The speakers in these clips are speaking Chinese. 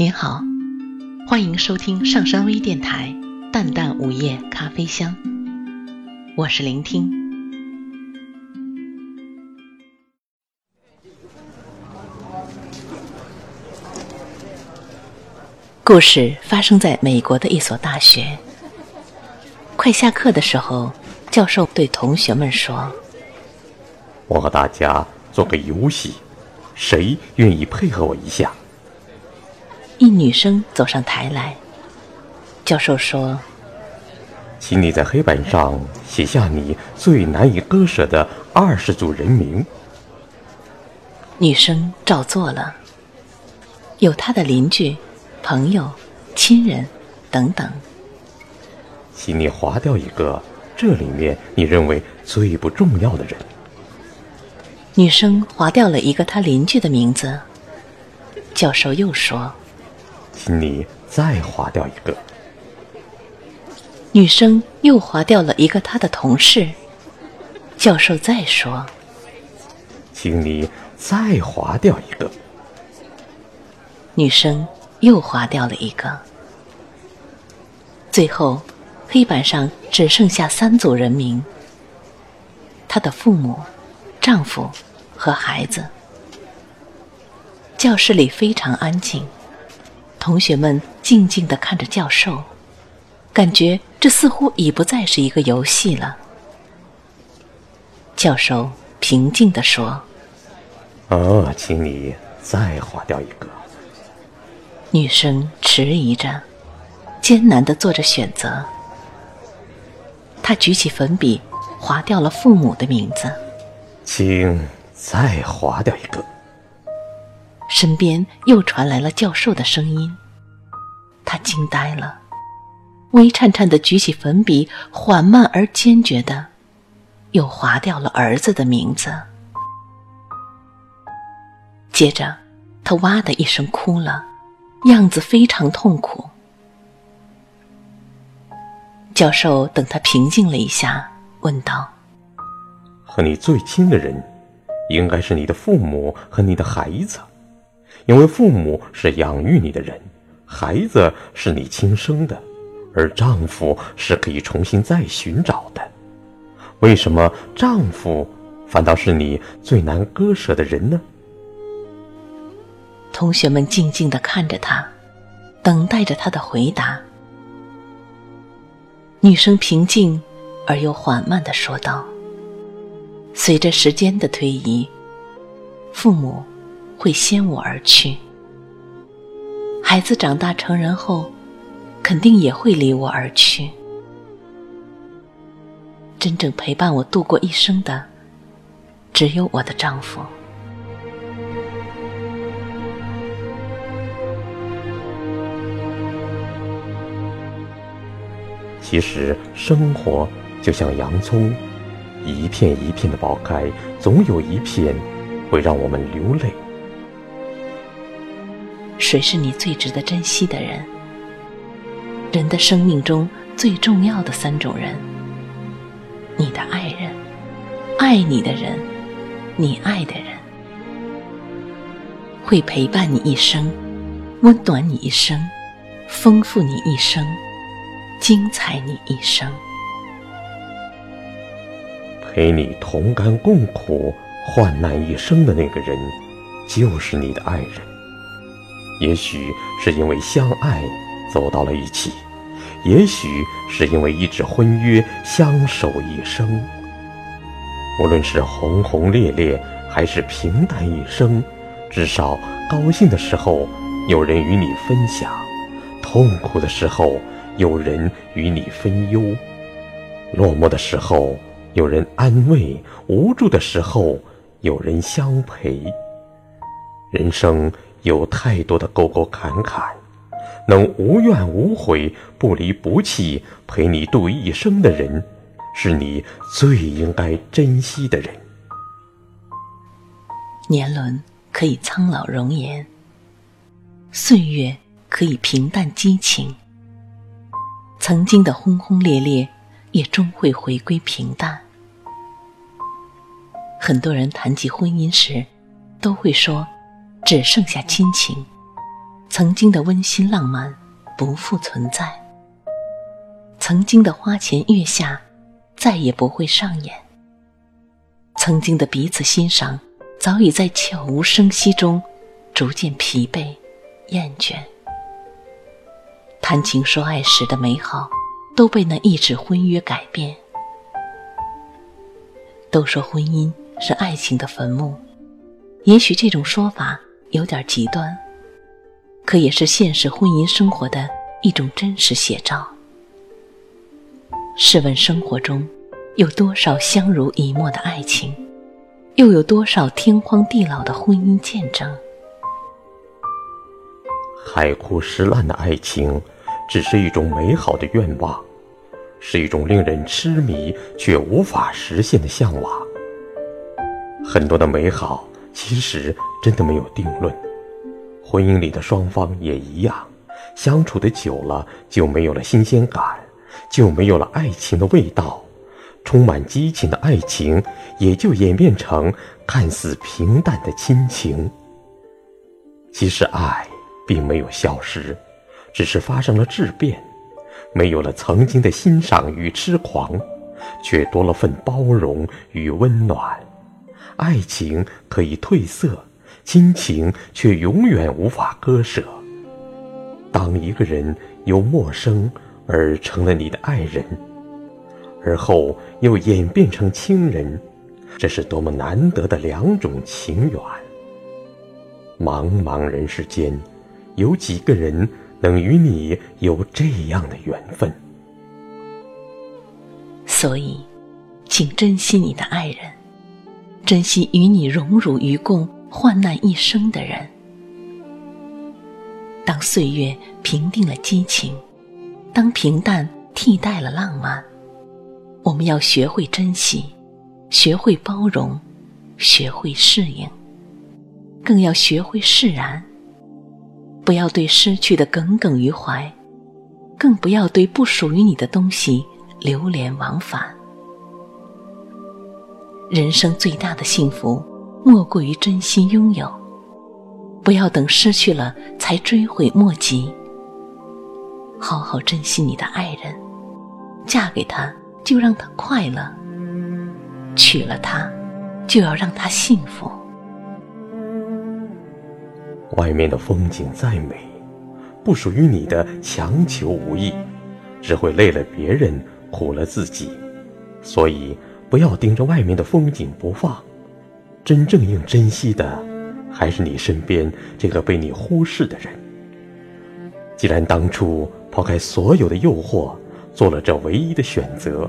您好，欢迎收听上山微电台《淡淡午夜咖啡香》，我是聆听。故事发生在美国的一所大学。快下课的时候，教授对同学们说：“我和大家做个游戏，谁愿意配合我一下？”一女生走上台来，教授说：“请你在黑板上写下你最难以割舍的二十组人名。”女生照做了，有她的邻居、朋友、亲人等等。请你划掉一个这里面你认为最不重要的人。女生划掉了一个她邻居的名字。教授又说。请你再划掉一个。女生又划掉了一个她的同事。教授再说：“请你再划掉一个。”女生又划掉了一个。最后，黑板上只剩下三组人名：她的父母、丈夫和孩子。教室里非常安静。同学们静静地看着教授，感觉这似乎已不再是一个游戏了。教授平静地说：“哦，请你再划掉一个。”女生迟疑着，艰难地做着选择。她举起粉笔，划掉了父母的名字。请再划掉一个。身边又传来了教授的声音，他惊呆了，微颤颤的举起粉笔，缓慢而坚决的，又划掉了儿子的名字。接着，他哇的一声哭了，样子非常痛苦。教授等他平静了一下，问道：“和你最亲的人，应该是你的父母和你的孩子。”因为父母是养育你的人，孩子是你亲生的，而丈夫是可以重新再寻找的。为什么丈夫反倒是你最难割舍的人呢？同学们静静的看着他，等待着他的回答。女生平静而又缓慢的说道：“随着时间的推移，父母。”会先我而去，孩子长大成人后，肯定也会离我而去。真正陪伴我度过一生的，只有我的丈夫。其实，生活就像洋葱，一片一片的剥开，总有一片会让我们流泪。谁是你最值得珍惜的人？人的生命中最重要的三种人：你的爱人、爱你的人、你爱的人，会陪伴你一生，温暖你一生，丰富你一生，精彩你一生。陪你同甘共苦、患难一生的那个人，就是你的爱人。也许是因为相爱走到了一起，也许是因为一纸婚约相守一生。无论是轰轰烈烈，还是平淡一生，至少高兴的时候有人与你分享，痛苦的时候有人与你分忧，落寞的时候有人安慰，无助的时候有人相陪。人生。有太多的沟沟坎坎，能无怨无悔、不离不弃陪你度一生的人，是你最应该珍惜的人。年轮可以苍老容颜，岁月可以平淡激情，曾经的轰轰烈烈也终会回归平淡。很多人谈及婚姻时，都会说。只剩下亲情，曾经的温馨浪漫不复存在，曾经的花前月下再也不会上演，曾经的彼此欣赏早已在悄无声息中逐渐疲惫、厌倦。谈情说爱时的美好都被那一纸婚约改变。都说婚姻是爱情的坟墓，也许这种说法有点极端，可也是现实婚姻生活的一种真实写照。试问生活中有多少相濡以沫的爱情，又有多少天荒地老的婚姻见证？海枯石烂的爱情，只是一种美好的愿望。是一种令人痴迷却无法实现的向往。很多的美好其实真的没有定论，婚姻里的双方也一样，相处的久了就没有了新鲜感，就没有了爱情的味道，充满激情的爱情也就演变成看似平淡的亲情。其实爱并没有消失，只是发生了质变。没有了曾经的欣赏与痴狂，却多了份包容与温暖。爱情可以褪色，亲情却永远无法割舍。当一个人由陌生而成了你的爱人，而后又演变成亲人，这是多么难得的两种情缘。茫茫人世间，有几个人？能与你有这样的缘分，所以，请珍惜你的爱人，珍惜与你荣辱与共、患难一生的人。当岁月平定了激情，当平淡替代了浪漫，我们要学会珍惜，学会包容，学会适应，更要学会释然。不要对失去的耿耿于怀，更不要对不属于你的东西流连忘返。人生最大的幸福，莫过于真心拥有。不要等失去了才追悔莫及。好好珍惜你的爱人，嫁给他就让他快乐，娶了他就要让他幸福。外面的风景再美，不属于你的强求无益，只会累了别人，苦了自己。所以不要盯着外面的风景不放，真正应珍惜的，还是你身边这个被你忽视的人。既然当初抛开所有的诱惑，做了这唯一的选择，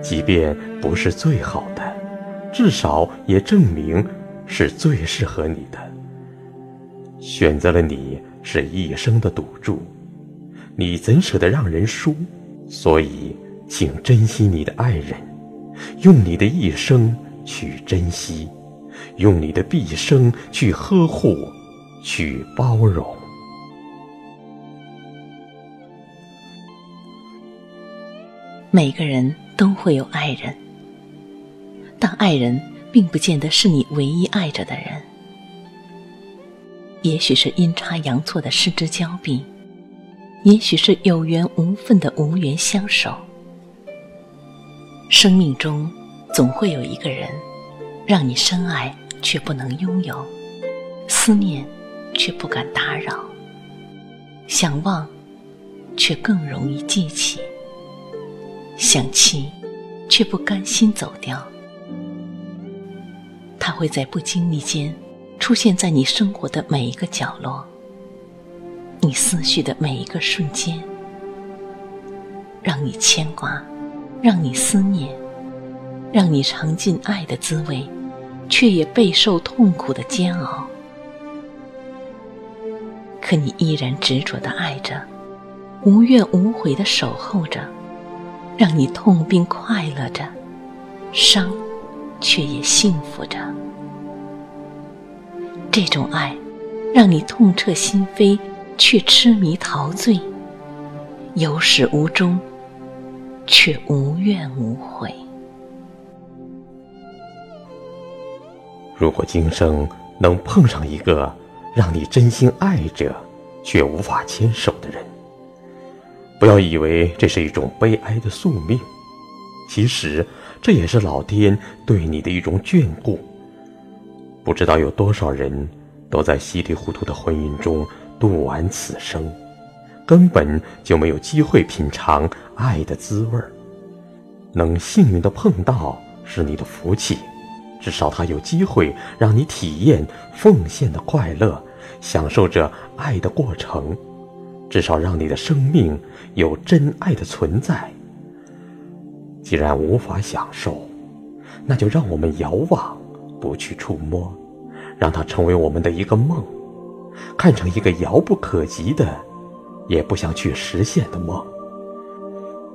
即便不是最好的，至少也证明是最适合你的。选择了你是一生的赌注，你怎舍得让人输？所以，请珍惜你的爱人，用你的一生去珍惜，用你的毕生去呵护，去包容。每个人都会有爱人，但爱人并不见得是你唯一爱着的人。也许是阴差阳错的失之交臂，也许是有缘无分的无缘相守。生命中总会有一个人，让你深爱却不能拥有，思念却不敢打扰，想忘却更容易记起，想弃却不甘心走掉。他会在不经意间。出现在你生活的每一个角落，你思绪的每一个瞬间，让你牵挂，让你思念，让你尝尽爱的滋味，却也备受痛苦的煎熬。可你依然执着的爱着，无怨无悔的守候着，让你痛并快乐着，伤，却也幸福着。这种爱，让你痛彻心扉，却痴迷陶醉；有始无终，却无怨无悔。如果今生能碰上一个让你真心爱着、却无法牵手的人。不要以为这是一种悲哀的宿命，其实这也是老天对你的一种眷顾。不知道有多少人都在稀里糊涂的婚姻中度完此生，根本就没有机会品尝爱的滋味儿。能幸运的碰到是你的福气，至少他有机会让你体验奉献的快乐，享受着爱的过程。至少让你的生命有真爱的存在。既然无法享受，那就让我们遥望，不去触摸，让它成为我们的一个梦，看成一个遥不可及的，也不想去实现的梦。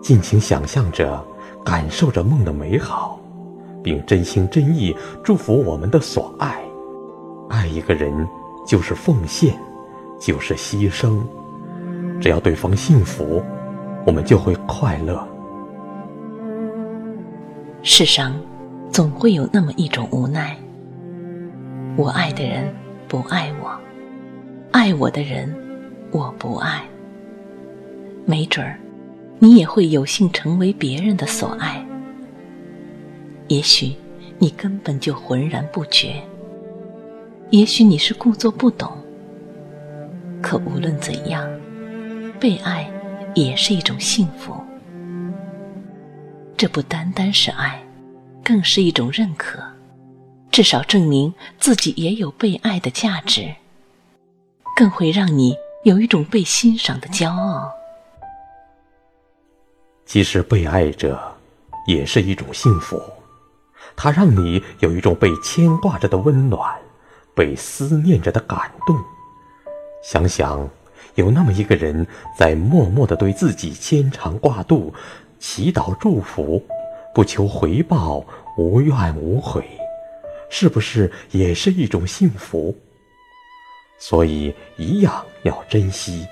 尽情想象着，感受着梦的美好，并真心真意祝福我们的所爱。爱一个人，就是奉献，就是牺牲。只要对方幸福，我们就会快乐。世上总会有那么一种无奈：我爱的人不爱我，爱我的人我不爱。没准儿，你也会有幸成为别人的所爱。也许你根本就浑然不觉，也许你是故作不懂。可无论怎样。被爱也是一种幸福，这不单单是爱，更是一种认可，至少证明自己也有被爱的价值，更会让你有一种被欣赏的骄傲。其实被爱着也是一种幸福，它让你有一种被牵挂着的温暖，被思念着的感动。想想。有那么一个人在默默的对自己牵肠挂肚，祈祷祝福，不求回报，无怨无悔，是不是也是一种幸福？所以一样要珍惜，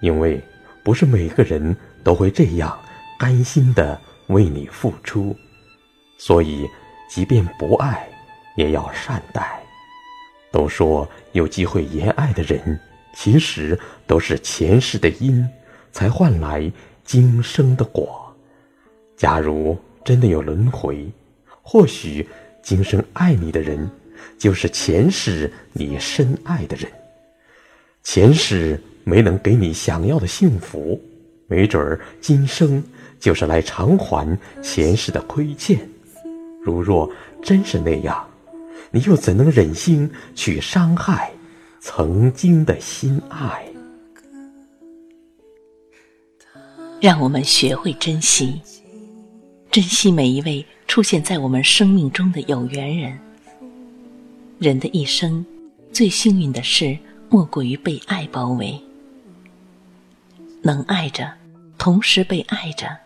因为不是每个人都会这样甘心的为你付出，所以即便不爱，也要善待。都说有机会言爱的人。其实都是前世的因，才换来今生的果。假如真的有轮回，或许今生爱你的人，就是前世你深爱的人。前世没能给你想要的幸福，没准儿今生就是来偿还前世的亏欠。如若真是那样，你又怎能忍心去伤害？曾经的心爱，让我们学会珍惜，珍惜每一位出现在我们生命中的有缘人。人的一生，最幸运的事莫过于被爱包围。能爱着，同时被爱着，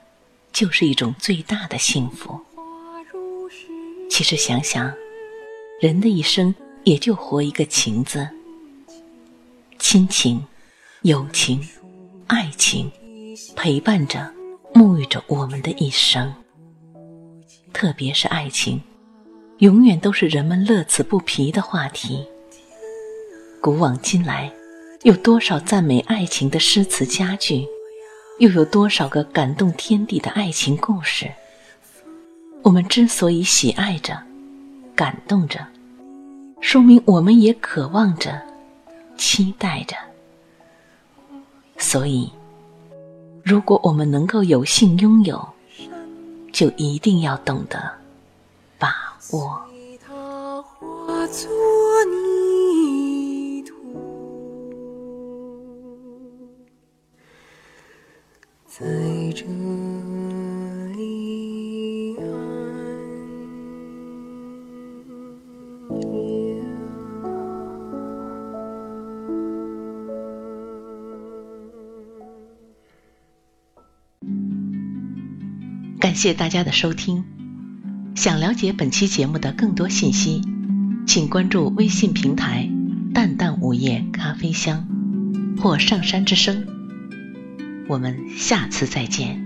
就是一种最大的幸福。其实想想，人的一生也就活一个情字。亲情、友情、爱情，陪伴着、沐浴着我们的一生。特别是爱情，永远都是人们乐此不疲的话题。古往今来，有多少赞美爱情的诗词佳句，又有多少个感动天地的爱情故事？我们之所以喜爱着、感动着，说明我们也渴望着。期待着，所以，如果我们能够有幸拥有，就一定要懂得把握。在这里。感谢大家的收听。想了解本期节目的更多信息，请关注微信平台“淡淡午夜咖啡香”或“上山之声”。我们下次再见。